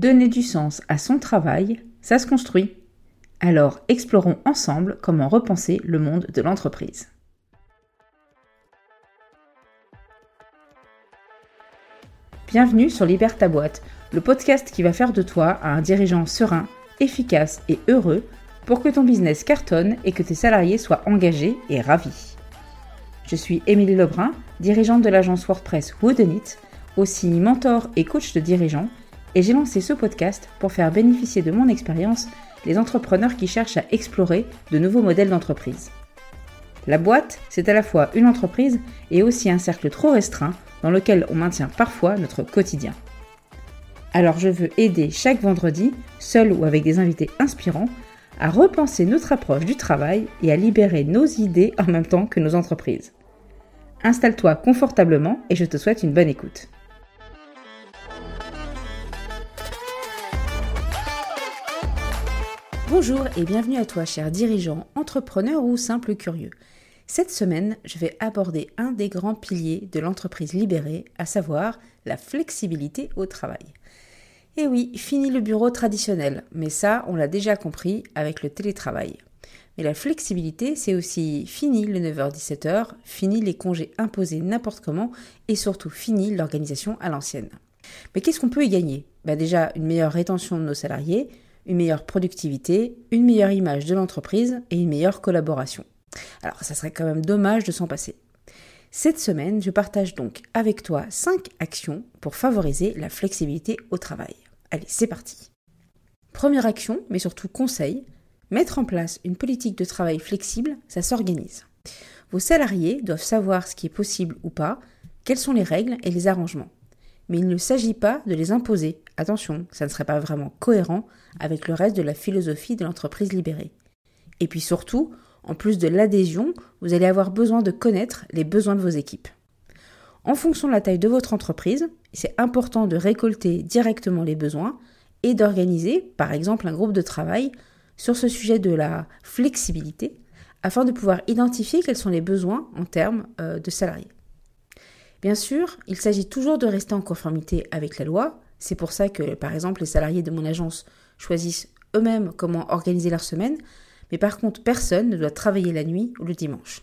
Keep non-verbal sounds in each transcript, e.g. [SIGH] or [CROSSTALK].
Donner du sens à son travail, ça se construit. Alors explorons ensemble comment repenser le monde de l'entreprise. Bienvenue sur Libère ta boîte, le podcast qui va faire de toi un dirigeant serein, efficace et heureux pour que ton business cartonne et que tes salariés soient engagés et ravis. Je suis Émilie Lebrun, dirigeante de l'agence WordPress Woodenit, aussi mentor et coach de dirigeants, et j'ai lancé ce podcast pour faire bénéficier de mon expérience les entrepreneurs qui cherchent à explorer de nouveaux modèles d'entreprise. La boîte, c'est à la fois une entreprise et aussi un cercle trop restreint dans lequel on maintient parfois notre quotidien. Alors je veux aider chaque vendredi, seul ou avec des invités inspirants, à repenser notre approche du travail et à libérer nos idées en même temps que nos entreprises. Installe-toi confortablement et je te souhaite une bonne écoute. Bonjour et bienvenue à toi, cher dirigeant, entrepreneur ou simple curieux. Cette semaine, je vais aborder un des grands piliers de l'entreprise libérée, à savoir la flexibilité au travail. Et oui, fini le bureau traditionnel, mais ça, on l'a déjà compris avec le télétravail. Mais la flexibilité, c'est aussi fini le 9h-17h, fini les congés imposés n'importe comment, et surtout fini l'organisation à l'ancienne. Mais qu'est-ce qu'on peut y gagner? Bah Déjà, une meilleure rétention de nos salariés, une meilleure productivité, une meilleure image de l'entreprise et une meilleure collaboration. Alors, ça serait quand même dommage de s'en passer. Cette semaine, je partage donc avec toi 5 actions pour favoriser la flexibilité au travail. Allez, c'est parti. Première action, mais surtout conseil, mettre en place une politique de travail flexible, ça s'organise. Vos salariés doivent savoir ce qui est possible ou pas, quelles sont les règles et les arrangements. Mais il ne s'agit pas de les imposer. Attention, ça ne serait pas vraiment cohérent avec le reste de la philosophie de l'entreprise libérée. Et puis surtout, en plus de l'adhésion, vous allez avoir besoin de connaître les besoins de vos équipes. En fonction de la taille de votre entreprise, c'est important de récolter directement les besoins et d'organiser, par exemple, un groupe de travail sur ce sujet de la flexibilité afin de pouvoir identifier quels sont les besoins en termes euh, de salariés. Bien sûr, il s'agit toujours de rester en conformité avec la loi. C'est pour ça que, par exemple, les salariés de mon agence choisissent eux-mêmes comment organiser leur semaine, mais par contre, personne ne doit travailler la nuit ou le dimanche.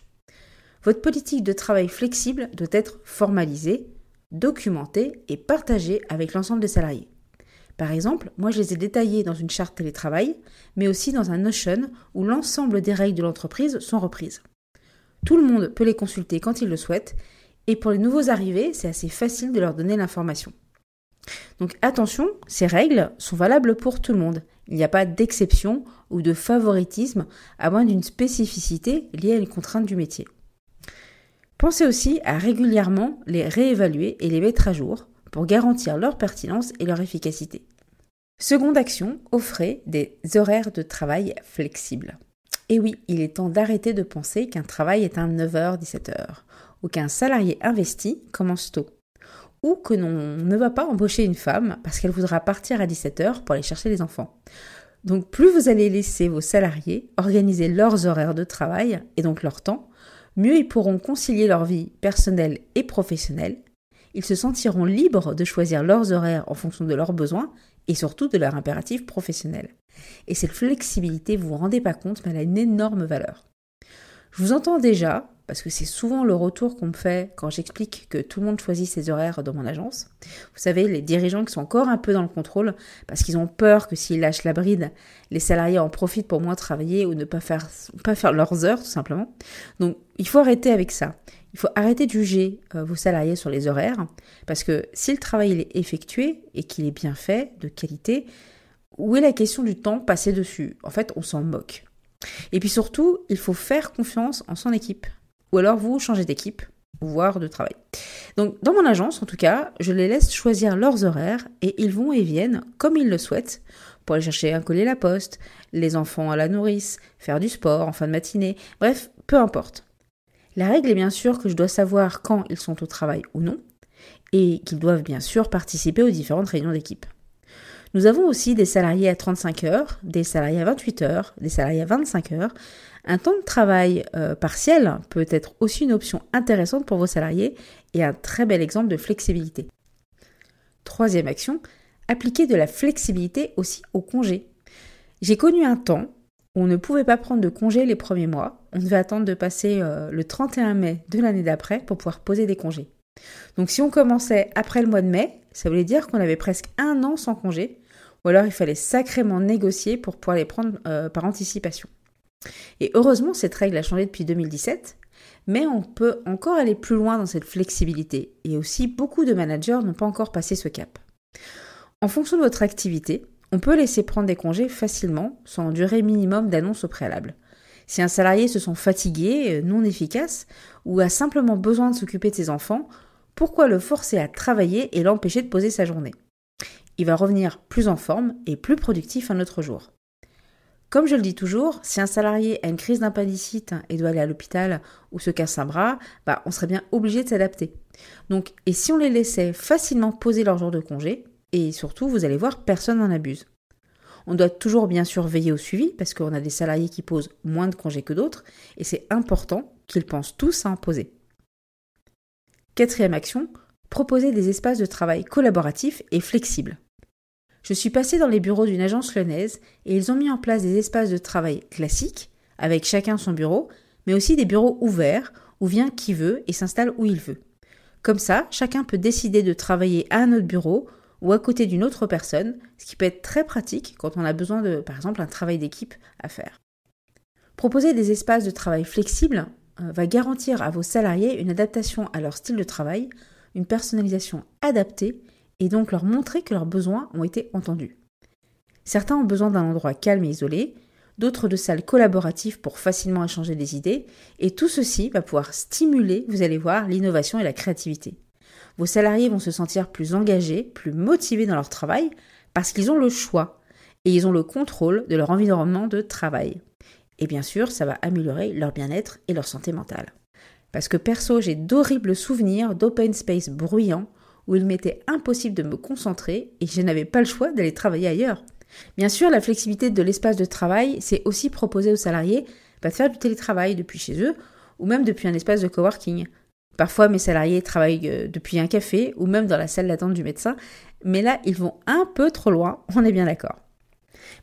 Votre politique de travail flexible doit être formalisée, documentée et partagée avec l'ensemble des salariés. Par exemple, moi je les ai détaillés dans une charte télétravail, mais aussi dans un Notion où l'ensemble des règles de l'entreprise sont reprises. Tout le monde peut les consulter quand il le souhaite, et pour les nouveaux arrivés, c'est assez facile de leur donner l'information. Donc attention, ces règles sont valables pour tout le monde. Il n'y a pas d'exception ou de favoritisme à moins d'une spécificité liée à une contrainte du métier. Pensez aussi à régulièrement les réévaluer et les mettre à jour pour garantir leur pertinence et leur efficacité. Seconde action, offrez des horaires de travail flexibles. Et oui, il est temps d'arrêter de penser qu'un travail est un 9h-17h ou qu'un salarié investi commence tôt ou que l'on ne va pas embaucher une femme parce qu'elle voudra partir à 17h pour aller chercher les enfants. Donc plus vous allez laisser vos salariés organiser leurs horaires de travail et donc leur temps, mieux ils pourront concilier leur vie personnelle et professionnelle. Ils se sentiront libres de choisir leurs horaires en fonction de leurs besoins et surtout de leur impératif professionnel. Et cette flexibilité, vous vous rendez pas compte, mais elle a une énorme valeur. Je vous entends déjà parce que c'est souvent le retour qu'on me fait quand j'explique que tout le monde choisit ses horaires dans mon agence. Vous savez, les dirigeants qui sont encore un peu dans le contrôle, parce qu'ils ont peur que s'ils lâchent la bride, les salariés en profitent pour moins travailler ou ne pas faire, pas faire leurs heures, tout simplement. Donc, il faut arrêter avec ça. Il faut arrêter de juger euh, vos salariés sur les horaires, parce que si le travail est effectué et qu'il est bien fait, de qualité, où est la question du temps passé dessus? En fait, on s'en moque. Et puis surtout, il faut faire confiance en son équipe ou alors vous changez d'équipe, voire de travail. Donc dans mon agence, en tout cas, je les laisse choisir leurs horaires et ils vont et viennent comme ils le souhaitent pour aller chercher un collier à la poste, les enfants à la nourrice, faire du sport en fin de matinée, bref, peu importe. La règle est bien sûr que je dois savoir quand ils sont au travail ou non, et qu'ils doivent bien sûr participer aux différentes réunions d'équipe. Nous avons aussi des salariés à 35 heures, des salariés à 28 heures, des salariés à 25 heures. Un temps de travail euh, partiel peut être aussi une option intéressante pour vos salariés et un très bel exemple de flexibilité. Troisième action, appliquer de la flexibilité aussi au congé. J'ai connu un temps où on ne pouvait pas prendre de congé les premiers mois. On devait attendre de passer euh, le 31 mai de l'année d'après pour pouvoir poser des congés. Donc si on commençait après le mois de mai, ça voulait dire qu'on avait presque un an sans congé, ou alors il fallait sacrément négocier pour pouvoir les prendre euh, par anticipation. Et heureusement, cette règle a changé depuis 2017, mais on peut encore aller plus loin dans cette flexibilité, et aussi beaucoup de managers n'ont pas encore passé ce cap. En fonction de votre activité, on peut laisser prendre des congés facilement, sans durée minimum d'annonce au préalable. Si un salarié se sent fatigué, non efficace, ou a simplement besoin de s'occuper de ses enfants, pourquoi le forcer à travailler et l'empêcher de poser sa journée? Il va revenir plus en forme et plus productif un autre jour. Comme je le dis toujours, si un salarié a une crise d'appendicite et doit aller à l'hôpital ou se casse un bras, bah, on serait bien obligé de s'adapter. Donc, et si on les laissait facilement poser leur jour de congé, et surtout, vous allez voir, personne n'en abuse. On doit toujours bien sûr veiller au suivi parce qu'on a des salariés qui posent moins de congés que d'autres et c'est important qu'ils pensent tous à en poser. Quatrième action, proposer des espaces de travail collaboratifs et flexibles. Je suis passée dans les bureaux d'une agence lyonnaise et ils ont mis en place des espaces de travail classiques, avec chacun son bureau, mais aussi des bureaux ouverts où vient qui veut et s'installe où il veut. Comme ça, chacun peut décider de travailler à un autre bureau ou à côté d'une autre personne, ce qui peut être très pratique quand on a besoin de, par exemple, un travail d'équipe à faire. Proposer des espaces de travail flexibles euh, va garantir à vos salariés une adaptation à leur style de travail, une personnalisation adaptée et donc leur montrer que leurs besoins ont été entendus. Certains ont besoin d'un endroit calme et isolé, d'autres de salles collaboratives pour facilement échanger des idées, et tout ceci va pouvoir stimuler, vous allez voir, l'innovation et la créativité. Vos salariés vont se sentir plus engagés, plus motivés dans leur travail, parce qu'ils ont le choix et ils ont le contrôle de leur environnement de travail. Et bien sûr, ça va améliorer leur bien-être et leur santé mentale. Parce que perso, j'ai d'horribles souvenirs d'open space bruyants où il m'était impossible de me concentrer et je n'avais pas le choix d'aller travailler ailleurs. Bien sûr, la flexibilité de l'espace de travail, c'est aussi proposer aux salariés bah, de faire du télétravail depuis chez eux ou même depuis un espace de coworking. Parfois, mes salariés travaillent euh, depuis un café ou même dans la salle d'attente du médecin, mais là, ils vont un peu trop loin, [LAUGHS] on est bien d'accord.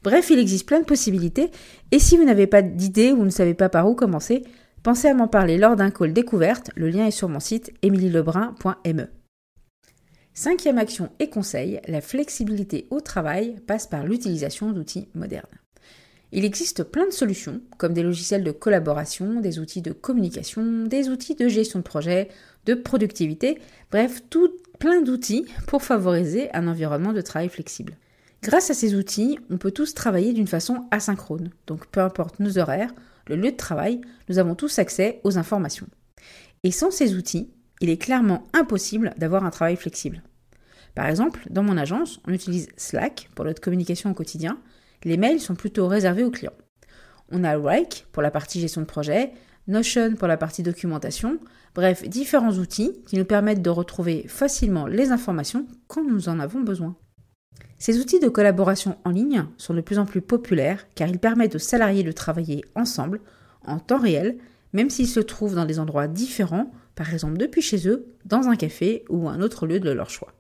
Bref, il existe plein de possibilités, et si vous n'avez pas d'idée ou ne savez pas par où commencer, pensez à m'en parler lors d'un call découverte, le lien est sur mon site emilielebrun.me. Cinquième action et conseil, la flexibilité au travail passe par l'utilisation d'outils modernes. Il existe plein de solutions, comme des logiciels de collaboration, des outils de communication, des outils de gestion de projet, de productivité, bref, tout plein d'outils pour favoriser un environnement de travail flexible. Grâce à ces outils, on peut tous travailler d'une façon asynchrone, donc peu importe nos horaires, le lieu de travail, nous avons tous accès aux informations. Et sans ces outils, il est clairement impossible d'avoir un travail flexible. Par exemple, dans mon agence, on utilise Slack pour notre communication au quotidien. Les mails sont plutôt réservés aux clients. On a Rike pour la partie gestion de projet, Notion pour la partie documentation, bref, différents outils qui nous permettent de retrouver facilement les informations quand nous en avons besoin. Ces outils de collaboration en ligne sont de plus en plus populaires car ils permettent aux salariés de travailler ensemble en temps réel, même s'ils se trouvent dans des endroits différents par exemple depuis chez eux, dans un café ou un autre lieu de leur choix.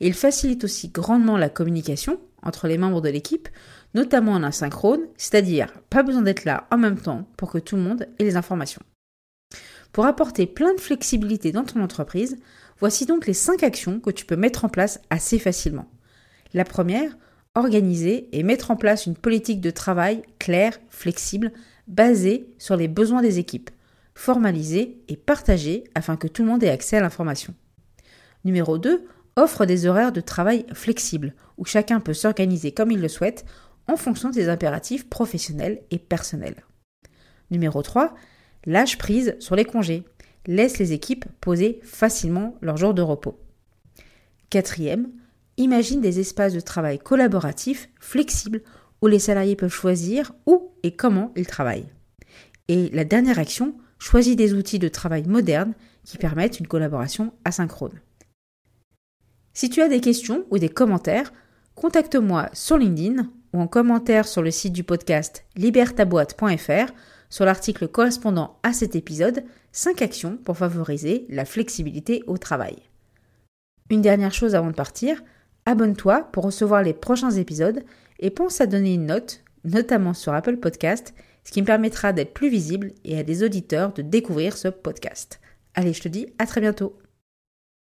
il facilite aussi grandement la communication entre les membres de l'équipe, notamment en asynchrone, c'est-à-dire pas besoin d'être là en même temps pour que tout le monde ait les informations. Pour apporter plein de flexibilité dans ton entreprise, voici donc les 5 actions que tu peux mettre en place assez facilement. La première, organiser et mettre en place une politique de travail claire, flexible, basée sur les besoins des équipes formaliser et partager afin que tout le monde ait accès à l'information. Numéro 2. Offre des horaires de travail flexibles où chacun peut s'organiser comme il le souhaite en fonction des impératifs professionnels et personnels. Numéro 3. Lâche prise sur les congés. Laisse les équipes poser facilement leurs jours de repos. Quatrième, imagine des espaces de travail collaboratifs, flexibles, où les salariés peuvent choisir où et comment ils travaillent. Et la dernière action, choisis des outils de travail modernes qui permettent une collaboration asynchrone. Si tu as des questions ou des commentaires, contacte-moi sur LinkedIn ou en commentaire sur le site du podcast libertaboite.fr sur l'article correspondant à cet épisode 5 actions pour favoriser la flexibilité au travail. Une dernière chose avant de partir, Abonne-toi pour recevoir les prochains épisodes et pense à donner une note, notamment sur Apple Podcast, ce qui me permettra d'être plus visible et à des auditeurs de découvrir ce podcast. Allez, je te dis à très bientôt.